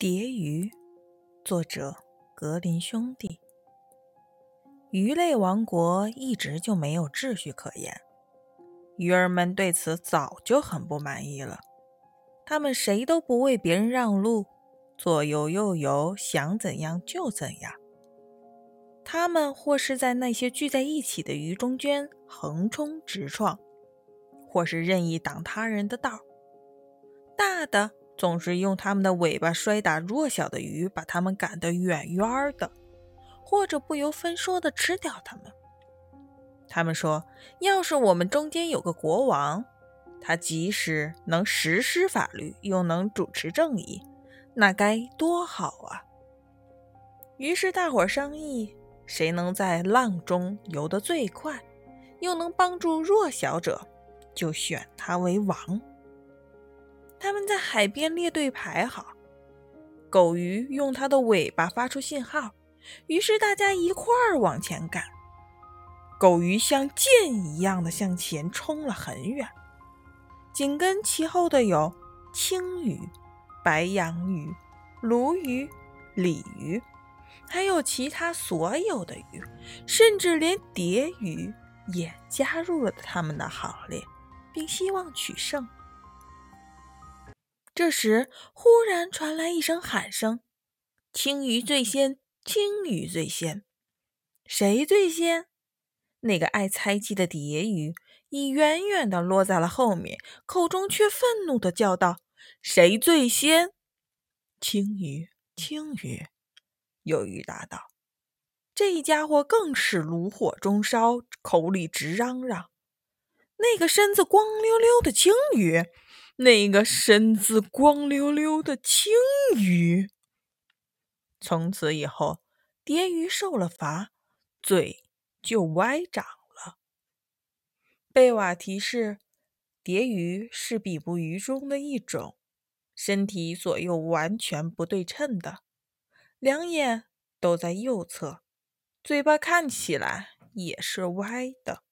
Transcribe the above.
蝶鱼，作者格林兄弟。鱼类王国一直就没有秩序可言，鱼儿们对此早就很不满意了。他们谁都不为别人让路，左游右游，想怎样就怎样。他们或是在那些聚在一起的鱼中间横冲直撞，或是任意挡他人的道。大的。总是用他们的尾巴摔打弱小的鱼，把它们赶得远远的，或者不由分说地吃掉它们。他们说：“要是我们中间有个国王，他即使能实施法律，又能主持正义，那该多好啊！”于是大伙商议，谁能在浪中游得最快，又能帮助弱小者，就选他为王。在海边列队排好，狗鱼用它的尾巴发出信号，于是大家一块儿往前赶。狗鱼像箭一样的向前冲了很远，紧跟其后的有青鱼、白羊鱼、鲈鱼、鲤鱼，还有其他所有的鱼，甚至连蝶鱼也加入了他们的行列，并希望取胜。这时，忽然传来一声喊声：“青鱼最先，青鱼最先！”谁最先？那个爱猜忌的蝶鱼已远远地落在了后面，口中却愤怒地叫道：“谁最先？”“青鱼，青鱼！”有鱼答道。这家伙更是炉火中烧，口里直嚷嚷：“那个身子光溜溜的青鱼！”那个身子光溜溜的青鱼，从此以后，蝶鱼受了罚，嘴就歪长了。贝瓦提示：蝶鱼是比目鱼中的一种，身体左右完全不对称的，两眼都在右侧，嘴巴看起来也是歪的。